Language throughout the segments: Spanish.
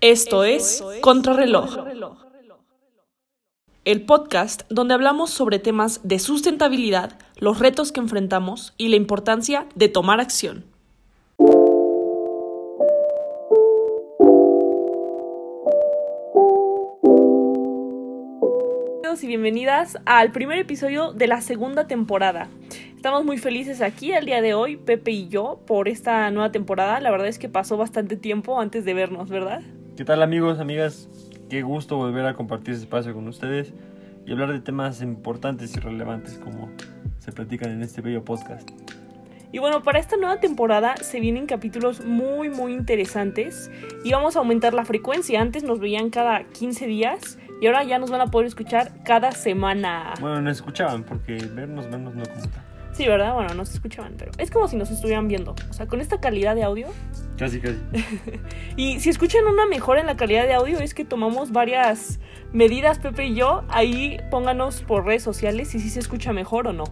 Esto es Contrarreloj, el podcast donde hablamos sobre temas de sustentabilidad, los retos que enfrentamos y la importancia de tomar acción. Bienvenidos y bienvenidas al primer episodio de la segunda temporada. Estamos muy felices aquí al día de hoy, Pepe y yo, por esta nueva temporada. La verdad es que pasó bastante tiempo antes de vernos, ¿verdad? ¿Qué tal amigos, amigas? Qué gusto volver a compartir este espacio con ustedes y hablar de temas importantes y relevantes como se platican en este bello podcast. Y bueno, para esta nueva temporada se vienen capítulos muy muy interesantes y vamos a aumentar la frecuencia. Antes nos veían cada 15 días y ahora ya nos van a poder escuchar cada semana. Bueno, nos escuchaban porque vernos, vernos no como tal. Sí, ¿verdad? Bueno, no se escuchaban, pero es como si nos estuvieran viendo. O sea, con esta calidad de audio. Casi, casi. y si escuchan una mejora en la calidad de audio es que tomamos varias medidas, Pepe y yo. Ahí pónganos por redes sociales si sí se escucha mejor o no.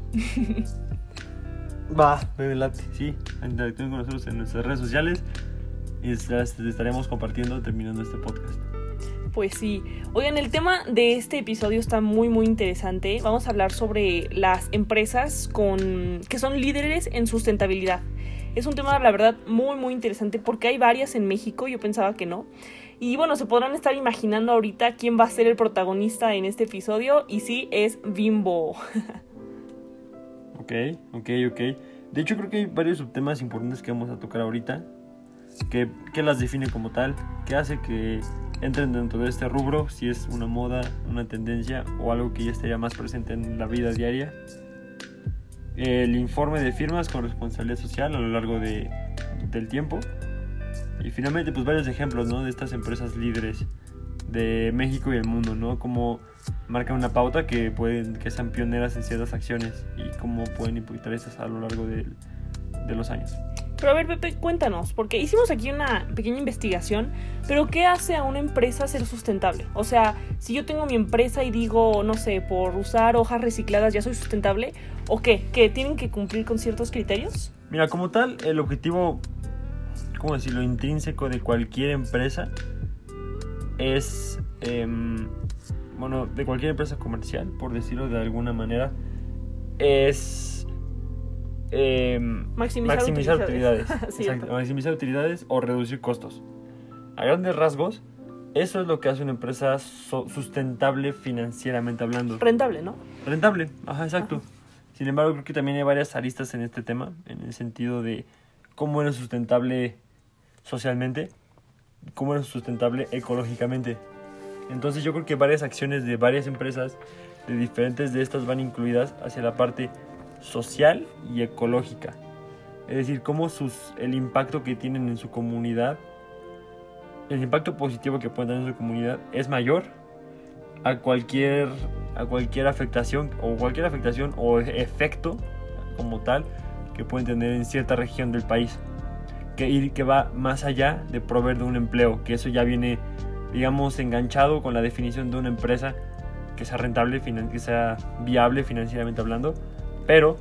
Va, bebé late, sí. Interactúen con nosotros en nuestras redes sociales y estaremos compartiendo terminando este podcast. Pues sí. Oigan, el tema de este episodio está muy muy interesante. Vamos a hablar sobre las empresas con que son líderes en sustentabilidad. Es un tema, la verdad, muy muy interesante porque hay varias en México, yo pensaba que no. Y bueno, se podrán estar imaginando ahorita quién va a ser el protagonista en este episodio y sí, es Bimbo. ok, ok, ok. De hecho, creo que hay varios subtemas importantes que vamos a tocar ahorita. Que las define como tal, que hace que entren dentro de este rubro, si es una moda, una tendencia o algo que ya estaría más presente en la vida diaria. El informe de firmas con responsabilidad social a lo largo de, del tiempo. Y finalmente, pues varios ejemplos ¿no? de estas empresas líderes de México y el mundo, ¿no? Como marcan una pauta que pueden que sean pioneras en ciertas acciones y cómo pueden impactar estas a lo largo de, de los años. Pero a ver, Pepe, cuéntanos, porque hicimos aquí una pequeña investigación, pero ¿qué hace a una empresa ser sustentable? O sea, si yo tengo mi empresa y digo, no sé, por usar hojas recicladas ya soy sustentable, ¿o qué? ¿Que tienen que cumplir con ciertos criterios? Mira, como tal, el objetivo, ¿cómo decirlo?, intrínseco de cualquier empresa es, em, bueno, de cualquier empresa comercial, por decirlo de alguna manera, es eh, maximizar, utilidades. maximizar utilidades o reducir costos. A grandes rasgos, eso es lo que hace una empresa sustentable financieramente hablando. Rentable, ¿no? Rentable, ajá, exacto. Sin embargo, creo que también hay varias aristas en este tema, en el sentido de cómo eres sustentable socialmente, cómo eres sustentable ecológicamente. Entonces yo creo que varias acciones de varias empresas, de diferentes de estas van incluidas hacia la parte social y ecológica. Es decir, cómo sus, el impacto que tienen en su comunidad, el impacto positivo que pueden tener en su comunidad es mayor a cualquier, a cualquier afectación o cualquier afectación o efecto como tal que pueden tener en cierta región del país. Que, que va más allá de proveer de un empleo, que eso ya viene, digamos, enganchado con la definición de una empresa que sea rentable, que sea viable financieramente hablando, pero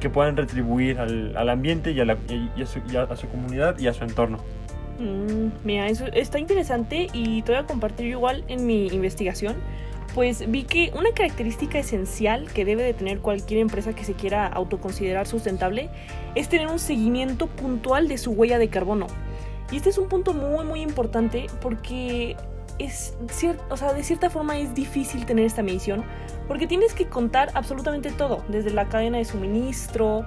que puedan retribuir al, al ambiente y a, la, y, a, su, a, su, comunidad y a su entorno. Mm, mira, eso está interesante y te voy a compartir igual en mi investigación. Pues vi que una característica esencial que debe de tener cualquier empresa que se quiera autoconsiderar sustentable es tener un seguimiento puntual de su huella de carbono. Y este es un punto muy muy importante porque es o sea, de cierta forma es difícil tener esta medición porque tienes que contar absolutamente todo, desde la cadena de suministro,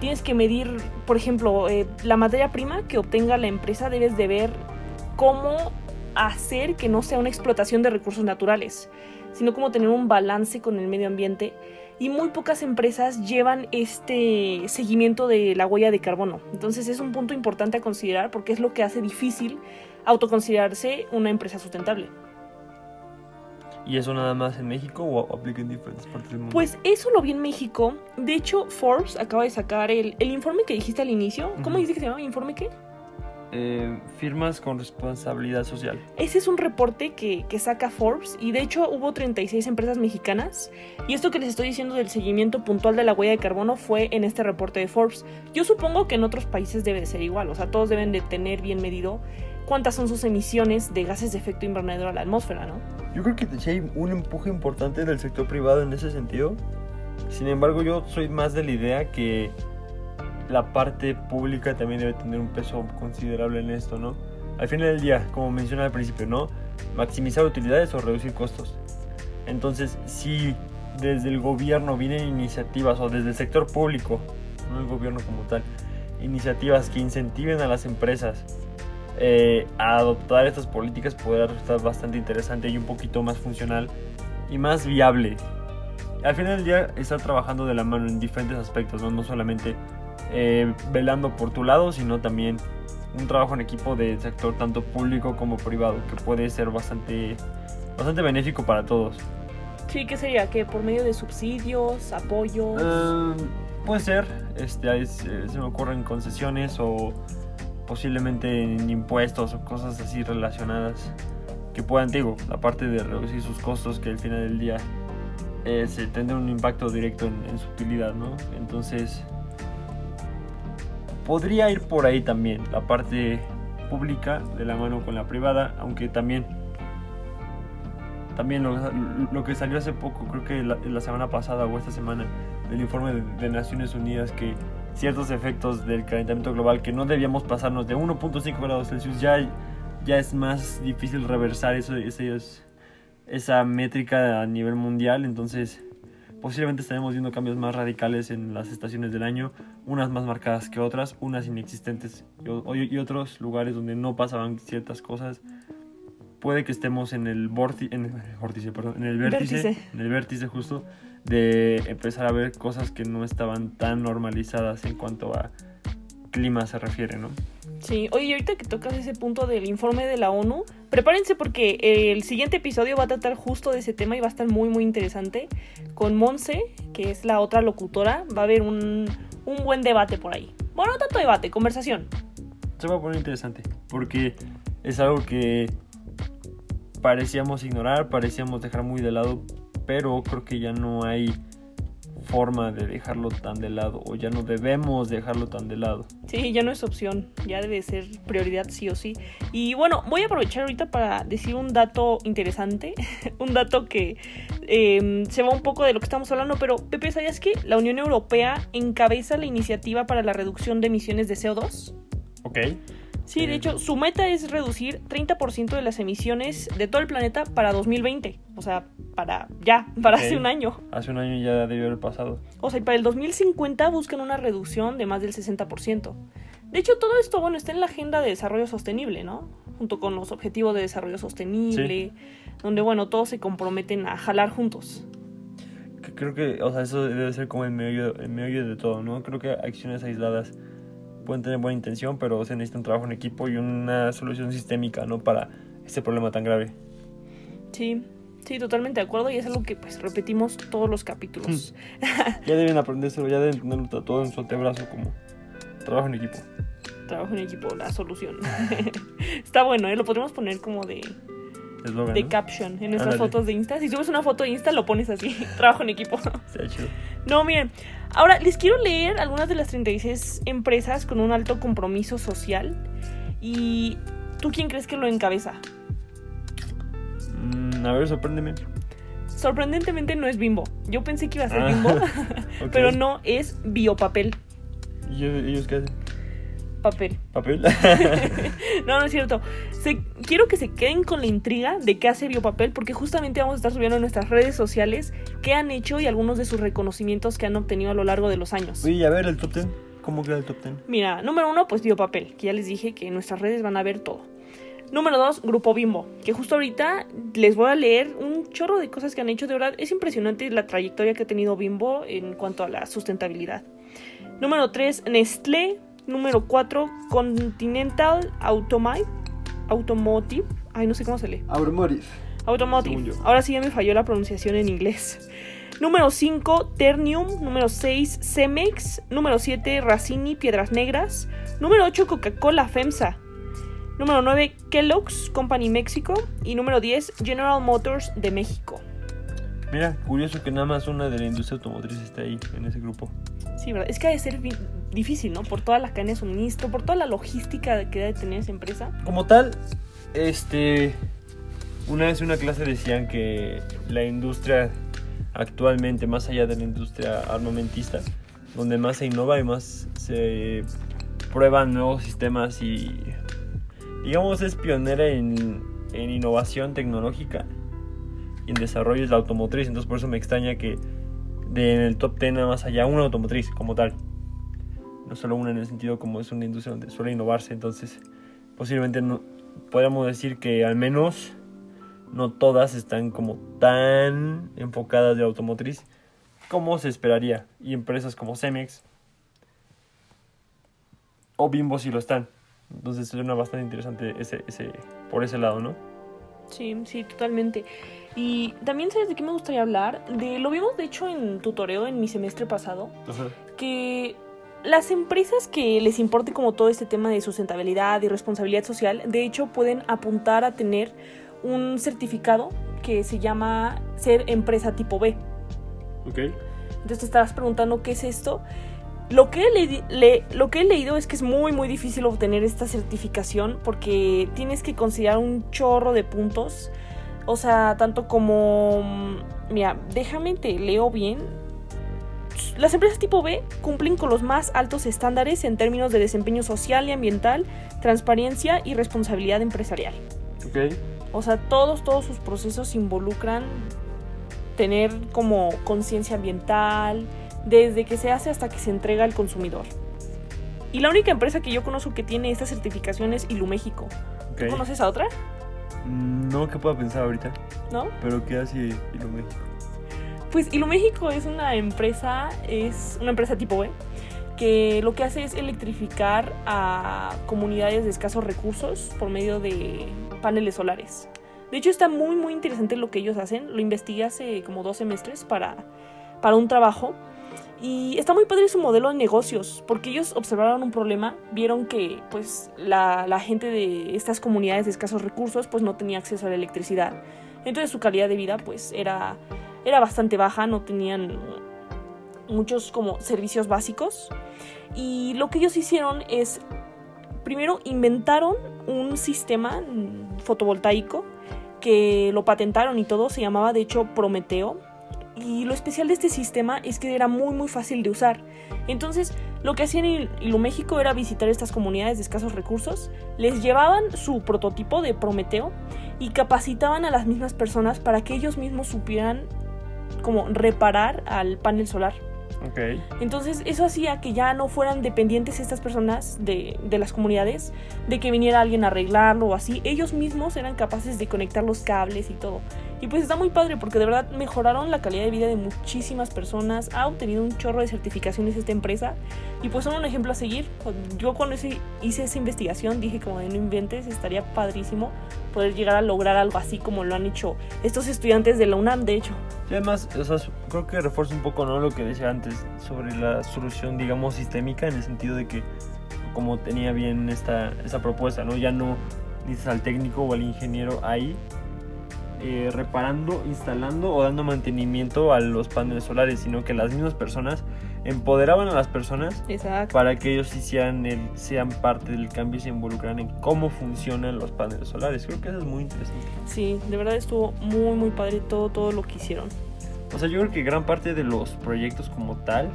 tienes que medir, por ejemplo, eh, la materia prima que obtenga la empresa, debes de ver cómo hacer que no sea una explotación de recursos naturales, sino cómo tener un balance con el medio ambiente. Y muy pocas empresas llevan este seguimiento de la huella de carbono. Entonces es un punto importante a considerar porque es lo que hace difícil autoconsiderarse una empresa sustentable. ¿Y eso nada más en México o aplica en diferentes partes del mundo? Pues eso lo vi en México. De hecho, Forbes acaba de sacar el, el informe que dijiste al inicio. ¿Cómo dice que se llama? ¿Informe qué? Eh, firmas con responsabilidad social. Ese es un reporte que, que, saca Forbes y de hecho hubo 36 empresas mexicanas y esto que les estoy diciendo del seguimiento puntual de la huella de carbono fue en este reporte de Forbes. Yo supongo que en otros países debe de ser igual, o sea, todos deben de tener bien medido cuántas son sus emisiones de gases de efecto invernadero a la atmósfera, ¿no? Yo creo que sí hay un empuje importante del sector privado en ese sentido. Sin embargo, yo soy más de la idea que la parte pública también debe tener un peso considerable en esto, ¿no? Al final del día, como mencioné al principio, ¿no? Maximizar utilidades o reducir costos. Entonces, si desde el gobierno vienen iniciativas o desde el sector público, no el gobierno como tal, iniciativas que incentiven a las empresas eh, a adoptar estas políticas, podrá resultar bastante interesante y un poquito más funcional y más viable. Al final del día, estar trabajando de la mano en diferentes aspectos, no, no solamente eh, velando por tu lado, sino también un trabajo en equipo del sector tanto público como privado, que puede ser bastante, bastante benéfico para todos. Sí, ¿qué sería? ¿Que por medio de subsidios, apoyos? Eh, puede ser, este, se me ocurren concesiones o posiblemente en impuestos o cosas así relacionadas que puedan, digo, aparte de reducir sus costos, que al final del día eh, se tendrá un impacto directo en, su utilidad, ¿no? Entonces, podría ir por ahí también la parte pública de la mano con la privada, aunque también también lo, lo que salió hace poco, creo que la, semana pasada o esta semana, del informe de, de, Naciones Unidas que ciertos efectos del calentamiento global que no debíamos pasarnos de 1.5 grados Celsius ya, ya es más difícil reversar eso, ese, esa métrica a nivel mundial, entonces posiblemente estaremos viendo cambios más radicales en las estaciones del año, unas más marcadas que otras, unas inexistentes y, y otros lugares donde no pasaban ciertas cosas. Puede que estemos en el, vorti, en, el vórtice, perdón, en el vértice, vértice, en el vértice justo de empezar a ver cosas que no estaban tan normalizadas en cuanto a clima se refiere, ¿no? Sí, oye, ahorita que tocas ese punto del informe de la ONU, prepárense porque el siguiente episodio va a tratar justo de ese tema y va a estar muy, muy interesante. Con Monse, que es la otra locutora, va a haber un, un buen debate por ahí. Bueno, no tanto debate, conversación. Se va a poner interesante, porque es algo que parecíamos ignorar, parecíamos dejar muy de lado, pero creo que ya no hay forma de dejarlo tan de lado o ya no debemos dejarlo tan de lado. Sí, ya no es opción, ya debe ser prioridad sí o sí. Y bueno, voy a aprovechar ahorita para decir un dato interesante, un dato que eh, se va un poco de lo que estamos hablando, pero Pepe, ¿sabías que la Unión Europea encabeza la iniciativa para la reducción de emisiones de CO2? Ok. Sí, de hecho, su meta es reducir 30% de las emisiones de todo el planeta para 2020. O sea, para ya, para okay. hace un año. Hace un año ya debió haber pasado. O sea, y para el 2050 buscan una reducción de más del 60%. De hecho, todo esto, bueno, está en la agenda de desarrollo sostenible, ¿no? Junto con los objetivos de desarrollo sostenible, sí. donde, bueno, todos se comprometen a jalar juntos. Creo que, o sea, eso debe ser como el medio, el medio de todo, ¿no? Creo que acciones aisladas pueden tener buena intención, pero se necesita un trabajo en equipo y una solución sistémica, ¿no? Para este problema tan grave. Sí, sí, totalmente de acuerdo y es algo que pues repetimos todos los capítulos. ya deben aprendérselo, ya deben tenerlo todo en su antebrazo como trabajo en equipo. Trabajo en equipo, la solución. Está bueno, ¿eh? Lo podríamos poner como de... Eslogan, de ¿no? caption en nuestras Ándale. fotos de Insta. Si subes una foto de Insta, lo pones así. Trabajo en equipo. Está chido. No, miren. Ahora les quiero leer algunas de las 36 empresas con un alto compromiso social. ¿Y tú quién crees que lo encabeza? Mm, a ver, sorpréndeme. Sorprendentemente no es Bimbo. Yo pensé que iba a ser Ah, Bimbo, pero no, es Biopapel. ¿Y ellos qué hacen? Papel. ¿Papel? No, no es cierto. Se- quiero que se queden con la intriga de qué hace Biopapel, porque justamente vamos a estar subiendo en nuestras redes sociales qué han hecho y algunos de sus reconocimientos que han obtenido a lo largo de los años. Oye, a ver, el top 10. ¿Cómo queda el top 10? Mira, número uno, pues Biopapel, que ya les dije que en nuestras redes van a ver todo. Número dos, Grupo Bimbo, que justo ahorita les voy a leer un chorro de cosas que han hecho. De verdad, es impresionante la trayectoria que ha tenido Bimbo en cuanto a la sustentabilidad. Número tres, Nestlé. Número cuatro, Continental Automi- Automotive. Ay, no sé cómo se lee. Automotive. Automotive. Ahora sí ya me falló la pronunciación en inglés. Número 5, Ternium. Número 6, Cemex. Número 7, Racini, Piedras Negras. Número 8, Coca-Cola, FEMSA. Número 9, Kellogg's Company México. Y número 10, General Motors de México. Mira, curioso que nada más una de la industria automotriz está ahí, en ese grupo. Sí, ¿verdad? Es que ha de ser difícil, ¿no? Por toda la cadena de suministro, por toda la logística que debe tener esa empresa. Como tal, este. Una vez en una clase decían que la industria actualmente, más allá de la industria armamentista, donde más se innova y más se prueban nuevos sistemas y. digamos, es pionera en, en innovación tecnológica y en desarrollo es la automotriz. Entonces, por eso me extraña que de, en el top 10 nada más haya una automotriz como tal. No solo una en el sentido como es una industria donde suele innovarse. Entonces, posiblemente no, podríamos decir que al menos no todas están como tan enfocadas de automotriz como se esperaría. Y empresas como Cemex o Bimbo sí lo están. Entonces suena bastante interesante ese, ese, por ese lado, ¿no? Sí, sí, totalmente. Y también, ¿sabes de qué me gustaría hablar? De, lo vimos, de hecho, en tutoreo en mi semestre pasado, que las empresas que les importe como todo este tema de sustentabilidad y responsabilidad social, de hecho, pueden apuntar a tener un certificado que se llama ser empresa tipo B. Ok. Entonces te estarás preguntando qué es esto. Lo que, he leí- le- lo que he leído es que es muy muy difícil obtener esta certificación porque tienes que considerar un chorro de puntos. O sea, tanto como... mm, Mira, déjame te leo bien. Las empresas tipo B cumplen con los más altos estándares en términos de desempeño social y ambiental, transparencia y responsabilidad empresarial. Ok. O sea, todos, todos sus procesos involucran tener como conciencia ambiental, desde que se hace hasta que se entrega al consumidor. Y la única empresa que yo conozco que tiene esta certificación es Iluméxico. ¿Tú Ok. conoces a otra? No que pueda pensar ahorita, ¿No? pero ¿qué hace Iluméxico? Pues Iluméxico es una empresa, es una empresa tipo B, que lo que hace es electrificar a comunidades de escasos recursos por medio de paneles solares. De hecho está muy muy interesante lo que ellos hacen, lo investigué hace como dos semestres para, para un trabajo y está muy padre su modelo de negocios, porque ellos observaron un problema, vieron que pues la, gente de estas comunidades de escasos recursos pues no tenía acceso a la electricidad. Entonces su calidad de vida pues era, era bastante baja, no tenían muchos como servicios básicos. Y lo que ellos hicieron es, primero inventaron un sistema fotovoltaico que lo patentaron y todo, se llamaba de hecho Prometeo. Y lo especial de este sistema es que era muy muy fácil de usar. Entonces, lo que hacían en Iluméxico era visitar estas comunidades de escasos recursos, les llevaban su prototipo de Prometeo y capacitaban a las mismas personas para que ellos mismos supieran como reparar al panel solar. Ok. Entonces eso hacía que ya no fueran dependientes estas personas de, de las comunidades, de que viniera alguien a arreglarlo o así. Ellos mismos eran capaces de conectar los cables y todo. Y pues está muy padre porque de verdad mejoraron la calidad de vida de muchísimas personas. Ha obtenido un chorro de certificaciones esta empresa. Y pues son un ejemplo a seguir. Yo cuando hice, esa investigación dije como de no inventes, estaría padrísimo poder llegar a lograr algo así como lo han hecho estos estudiantes de la UNAM, de hecho. Y además, o sea, creo que refuerza un poco ¿no? lo que decía antes sobre la solución, digamos, sistémica, en el sentido de que, como tenía bien esta, esta propuesta, ¿no? Ya no necesitas al técnico o al ingeniero ahí eh, reparando, instalando o dando mantenimiento a los paneles solares, sino que las mismas personas empoderaban a las personas Exacto. para que ellos hicieran el, sean parte del cambio y se involucraran en cómo funcionan los paneles solares. Creo que eso es muy interesante. Sí, de verdad estuvo muy muy padre todo, todo lo que hicieron. O sea, yo creo que gran parte de los proyectos como tal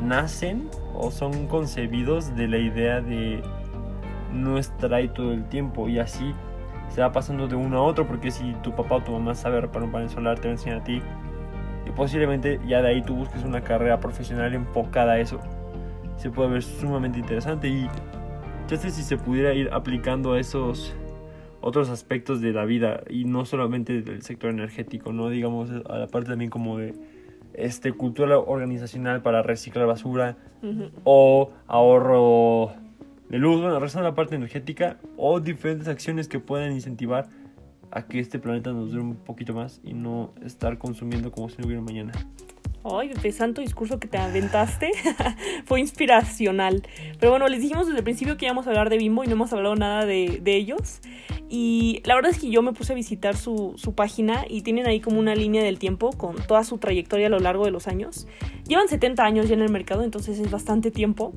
nacen o son concebidos de la idea de no estar ahí todo el tiempo y así se va pasando de uno a otro porque si tu papá o tu mamá sabe reparar un panel solar te va a enseñar a ti y posiblemente ya de ahí tú busques una carrera profesional enfocada a eso. Se puede ver sumamente interesante y ya sé si se pudiera ir aplicando a esos otros aspectos de la vida y no solamente del sector energético, no digamos a la parte también como de este cultura organizacional para reciclar basura Ujú. o ahorro de luz, bueno, rezando la parte energética o diferentes acciones que puedan incentivar a que este planeta nos dure un poquito más y no estar consumiendo como si no hubiera mañana. Ay, Pepe, santo discurso que te aventaste. Fue inspiracional. Pero bueno, les dijimos desde el principio que íbamos a hablar de Bimbo y no hemos hablado nada de, de ellos. Y la verdad es que yo me puse a visitar su, su, página y tienen ahí como una línea del tiempo con toda su trayectoria a lo largo de los años. Llevan 70 años ya en el mercado, entonces es bastante tiempo.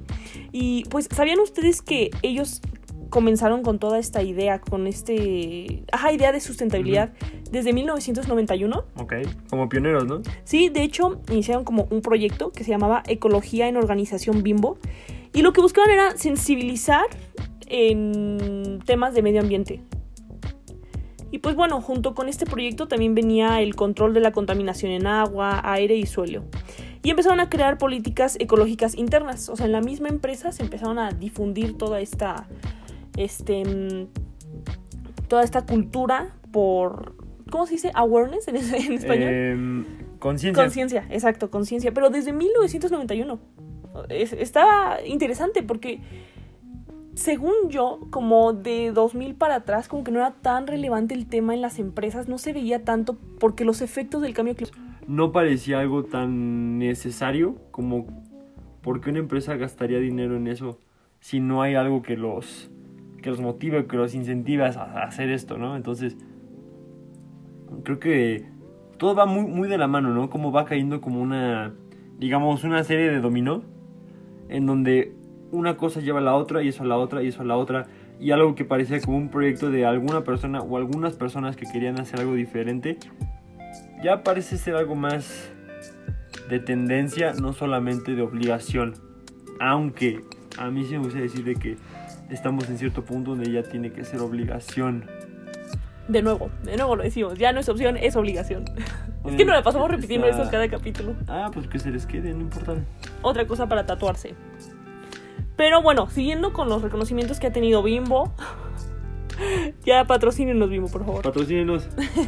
Y pues, ¿sabían ustedes que ellos comenzaron con toda esta idea, con este, ajá, idea de sustentabilidad desde 1991. Ok, como pioneros, ¿no? Sí, de hecho, iniciaron como un proyecto que se llamaba Ecología en Organización Bimbo. Y lo que buscaban era sensibilizar en temas de medio ambiente. Y pues bueno, junto con este proyecto también venía el control de la contaminación en agua, aire y suelo. Y empezaron a crear políticas ecológicas internas. O sea, en la misma empresa se empezaron a difundir toda esta este, mm, toda esta cultura por, ¿cómo se dice? Awareness en, español. Em, conciencia. Conciencia, exacto, conciencia. Pero desde 1991. está interesante porque, según yo, como de 2000 para atrás, como que no era tan relevante el tema en las empresas, no se veía tanto porque los efectos del cambio climático... No parecía algo tan necesario como porque una empresa gastaría dinero en eso si no hay algo que los que los motive, que los incentive a hacer esto, ¿no? Entonces, creo que todo va muy, muy de la mano, ¿no? Como va cayendo como una, digamos, una serie de dominó, en donde una cosa lleva a la otra, y eso a la otra, y eso a la otra, y algo que parecía como un proyecto de alguna persona o algunas personas que querían hacer algo diferente, ya parece ser algo más de tendencia, no solamente de obligación. Aunque a mí sí me gusta decir de que estamos en cierto punto donde ya tiene que ser obligación. De nuevo, de nuevo lo decimos, ya no es opción, es obligación. es que no le pasamos repitiendo eso cada capítulo. Ah, pues que se les quede, no importa. Otra cosa para tatuarse. Pero bueno, siguiendo con los reconocimientos que ha tenido Bimbo. ya patrocínenos, Bimbo, por favor. Patrocínenos.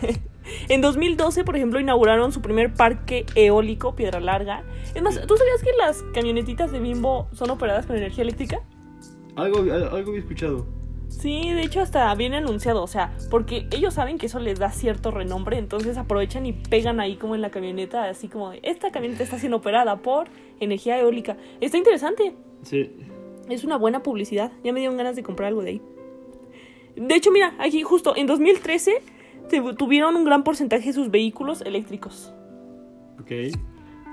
en 2012, por ejemplo, inauguraron su primer parque eólico, Piedra Larga. Es más, ¿tú sabías que las camionetitas de Bimbo son operadas con energía eléctrica? Algo, algo había escuchado. Sí, de hecho hasta viene anunciado, o sea, porque ellos saben que eso les da cierto renombre, entonces aprovechan y pegan ahí como en la camioneta, así como esta camioneta está siendo operada por energía eólica. Está interesante. Sí. Es una buena publicidad, ya me dieron ganas de comprar algo de ahí. De hecho, mira, aquí justo en 2013 tuvieron un gran porcentaje de sus vehículos eléctricos. Ok.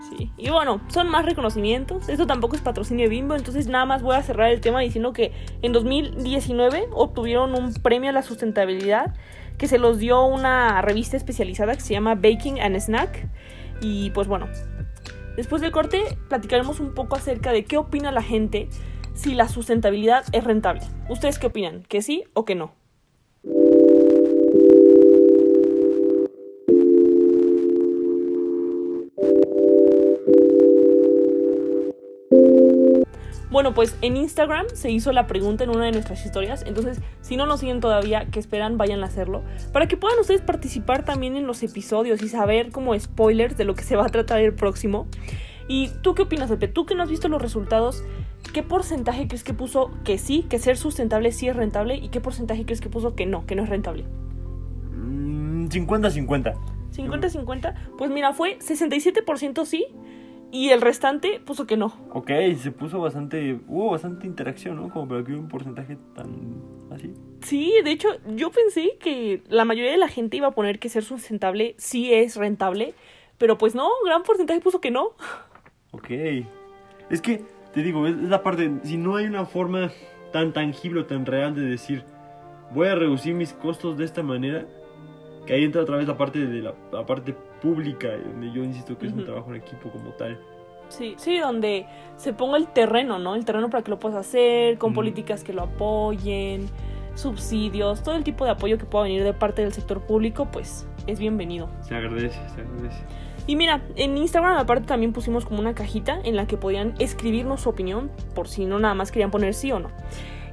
Sí. Y bueno, son más reconocimientos. Esto tampoco es patrocinio de Bimbo, entonces nada más voy a cerrar el tema diciendo que en 2019 obtuvieron un premio a la sustentabilidad que se los dio una revista especializada que se llama Baking and Snack. Y pues bueno, después del corte platicaremos un poco acerca de qué opina la gente si la sustentabilidad es rentable. ¿Ustedes qué opinan? ¿Que sí o que no? Bueno, pues en Instagram se hizo la pregunta en una de nuestras historias, entonces si no nos siguen todavía, que esperan, vayan a hacerlo, para que puedan ustedes participar también en los episodios y saber como spoilers de lo que se va a tratar el próximo. ¿Y tú qué opinas, Pepe? Tú que no has visto los resultados, ¿qué porcentaje crees que puso que sí, que ser sustentable sí es rentable? ¿Y qué porcentaje crees que puso que no, que no es rentable? 50-50. Mm, ¿50-50? Pues mira, fue 67% sí y el restante puso que no. Ok, se puso bastante. Hubo bastante interacción, ¿no? Como para que hubiera un porcentaje tan así. Sí, de hecho, yo pensé que la mayoría de la gente iba a poner que ser sustentable sí es rentable. Pero pues no, un gran porcentaje puso que no. Ok. Es que, te digo, es la parte. Si no hay una forma tan tangible o tan real de decir, voy a reducir mis costos de esta manera, que ahí entra otra vez la parte de la, la parte pública, donde yo insisto que es un trabajo en equipo como tal. Sí, sí, donde se ponga el terreno, ¿no? El terreno para que lo puedas hacer, con políticas que lo apoyen, subsidios, todo el tipo de apoyo que pueda venir de parte del sector público, pues es bienvenido. Se agradece, se agradece. Y mira, en Instagram aparte también pusimos como una cajita en la que podían escribirnos su opinión, por si no nada más querían poner sí o no.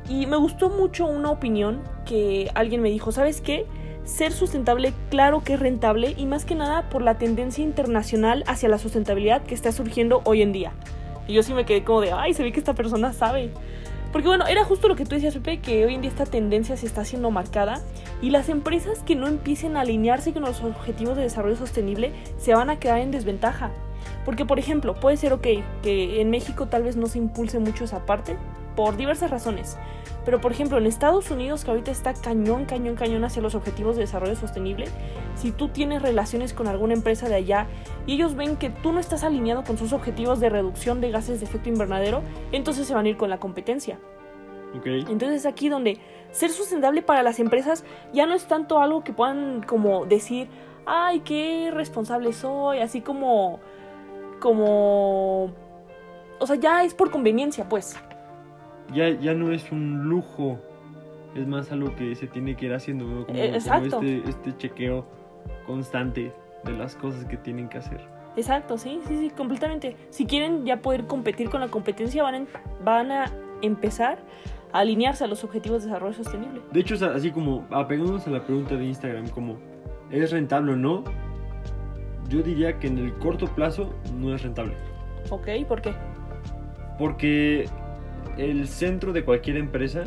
Y me gustó mucho una opinión que alguien me dijo, ¿sabes qué? ser sustentable claro que es rentable y más que nada por la tendencia internacional hacia la sustentabilidad que está surgiendo hoy en día. Y yo sí me quedé como de, ay, se ve que esta persona sabe. Porque bueno, era justo lo que tú decías, Pepe, que hoy en día esta tendencia se está haciendo marcada y las empresas que no empiecen a alinearse con los objetivos de desarrollo sostenible se van a quedar en desventaja. Porque, por ejemplo, puede ser, ok, que en México tal vez no se impulse mucho esa parte, por diversas razones. Pero por ejemplo, en Estados Unidos, que ahorita está cañón, cañón, cañón hacia los objetivos de desarrollo sostenible, si tú tienes relaciones con alguna empresa de allá y ellos ven que tú no estás alineado con sus objetivos de reducción de gases de efecto invernadero, entonces se van a ir con la competencia. Ok. Entonces aquí donde ser sustentable para las empresas ya no es tanto algo que puedan como decir, ay, qué responsable soy, así como, como, o sea, ya es por conveniencia, pues. Ya, ya no es un lujo, es más algo que se tiene que ir haciendo, ¿no? como, como exacto. este, este chequeo constante de las cosas que tienen que hacer. Exacto, sí, sí, sí, completamente. Si quieren ya poder competir con la competencia, van a, van a empezar a alinearse a los objetivos de desarrollo sostenible. De hecho, así como apegándonos a la pregunta de Instagram, como ¿es rentable o no? Yo diría que en el corto plazo no es rentable. ¿Ok? ¿Por qué? Porque el centro de cualquier empresa,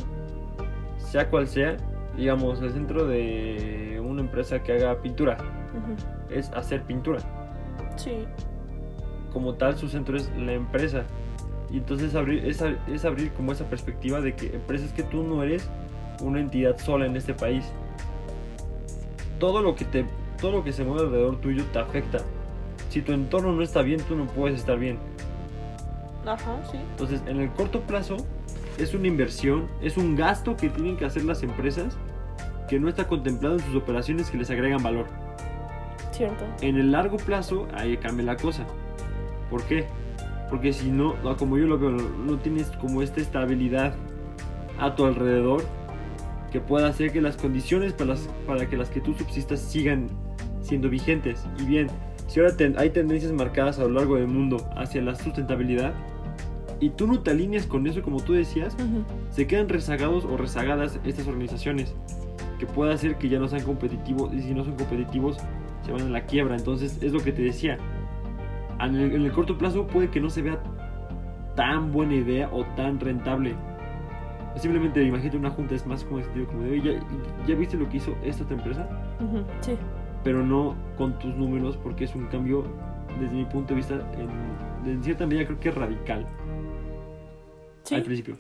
sea cual sea, digamos, el centro de una empresa que haga pintura, es hacer pintura. Sí, Como tal, su centro es la empresa. Y entonces abrir, es, es abrir como esa perspectiva de que empresas que tú no eres una entidad sola en este país. Todo lo que te todo lo que se mueve alrededor tuyo te afecta. Si tu entorno no está bien, tú no puedes estar bien. Ajá, sí. Entonces, en el corto plazo es una inversión, es un gasto que tienen que hacer las empresas que no está contemplado en sus operaciones que les agregan valor. Cierto. En el largo plazo, ahí cambia la cosa. ¿Por qué? Porque si no, no, como yo lo veo, no, no tienes como esta estabilidad a tu alrededor que pueda hacer que las condiciones para, las, para que las que tú subsistas sigan siendo vigentes. Y bien, si ahora ten- hay tendencias marcadas a lo largo del mundo hacia la sustentabilidad y tú no te alineas con eso como tú decías, Ujú. se quedan rezagados o rezagadas estas organizaciones que puede hacer que ya no sean competitivos y si no son competitivos se van a la quiebra entonces es lo que te decía en el, en el corto plazo puede que no se vea tan buena idea o tan rentable simplemente imagínate una junta es más como el sentido como de "Oye, ¿ya, ya viste lo que hizo esta otra empresa Ujú. Sí. pero no con tus números porque es un cambio desde mi punto de vista en, en cierta medida creo que radical Sí. al principio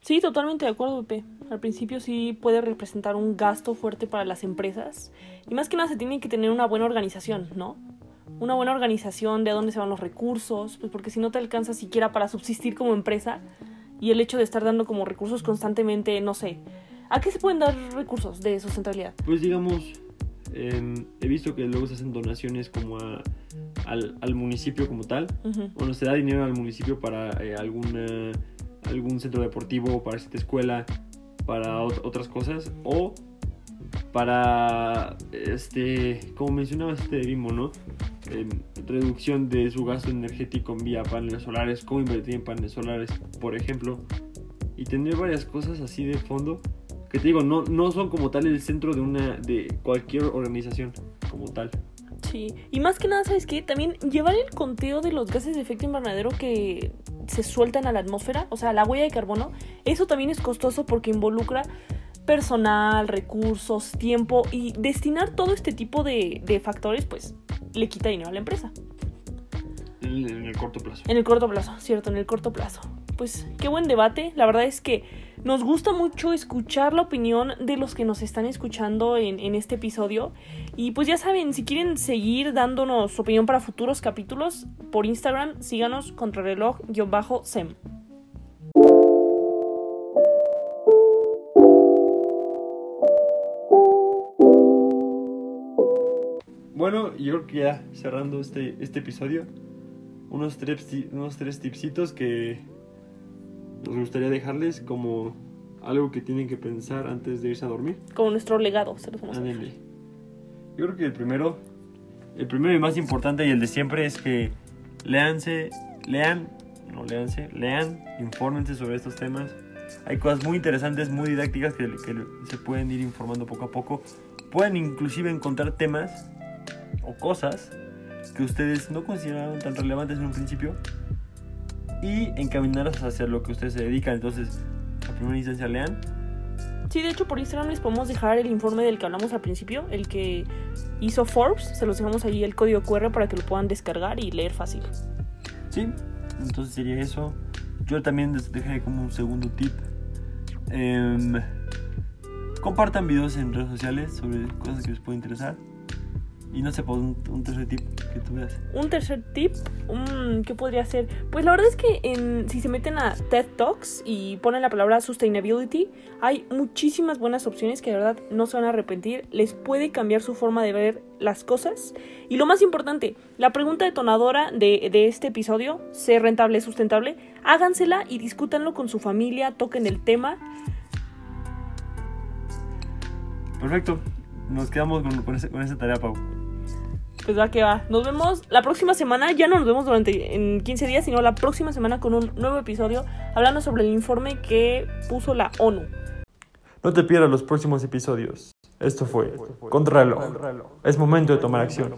Sí, totalmente de acuerdo, Pepe. Al principio sí puede representar un gasto fuerte para las empresas. Y más que nada se tiene que tener una buena organización, ¿no? Una buena organización de a dónde se van los recursos, pues porque si no te alcanza siquiera para subsistir como empresa y el hecho de estar dando como recursos constantemente, no sé, ¿a qué se pueden dar recursos de sustentabilidad? Pues digamos, em, he visto que luego se hacen donaciones como a- al, al municipio como tal. Ujú, Bueno, se da dinero al municipio para eh, alguna, algún centro deportivo, para cierta escuela, para ot- otras cosas. O para, este, como mencionaba este Bimbo, ¿no? Em, reducción de su gasto energético en vía paneles solares, cómo invertir en paneles solares, por ejemplo. Y tener varias cosas así de fondo que te digo, no, no son como tal el centro de una de cualquier organización como tal. Sí, y más que nada, ¿sabes qué? También llevar el conteo de los gases de efecto invernadero que se sueltan a la atmósfera, o sea, la huella de carbono, eso también es costoso porque involucra personal, recursos, tiempo y destinar todo este tipo de, de factores, pues le quita dinero a la empresa. En, en el corto plazo. En el corto plazo, cierto, en el corto plazo. Pues qué buen debate. La verdad es que nos gusta mucho escuchar la opinión de los que nos están escuchando en, este episodio. Y pues ya saben, si quieren seguir dándonos su opinión para futuros capítulos, por Instagram síganos contrarreloj-sem. Bueno, yo creo que ya cerrando este, este episodio, unos tres, unos tres tipsitos que nos gustaría dejarles como algo que tienen que pensar antes de irse a dormir. Como nuestro legado, se los vamos a Ándale. Yo creo que el primero, el primero y más importante y el de siempre es que leanse, lean, no leanse, lean, infórmense sobre estos temas. Hay cosas muy interesantes, muy didácticas que, que se pueden ir informando poco a poco. Pueden inclusive encontrar temas o cosas que ustedes no consideraron tan relevantes en un principio y encaminarlas hacia lo que ustedes se dedican. Entonces, a primera instancia lean, Sí, de hecho por Instagram les podemos dejar el informe del que hablamos al principio, el que hizo Forbes, se los dejamos ahí el código QR para que lo puedan descargar y leer fácil. Sí, entonces sería eso. Yo también les dejé como un segundo tip. Em, compartan videos en redes sociales sobre cosas que les pueden interesar. Y no sé, un, un tercer tip que tú veas. Un tercer tip, mm, ¿qué podría ser? Pues la verdad es que en, si se meten a TED Talks y ponen la palabra sustainability, hay muchísimas buenas opciones que de verdad no se van a arrepentir. Les puede cambiar su forma de ver las cosas. Y lo más importante, la pregunta detonadora de, de este episodio, ¿ser rentable, sustentable? Hágansela y discútanlo con su familia, toquen el tema. Perfecto. Nos quedamos con, con, ese- con esa tarea, Pau. Pues va que va. Nos vemos la próxima semana. Ya no nos vemos durante en 15 días, sino la próxima semana con un nuevo episodio hablando sobre el informe que puso la ONU. No te pierdas los próximos episodios. Esto fue Contrarreloj. Es momento de tomar acción.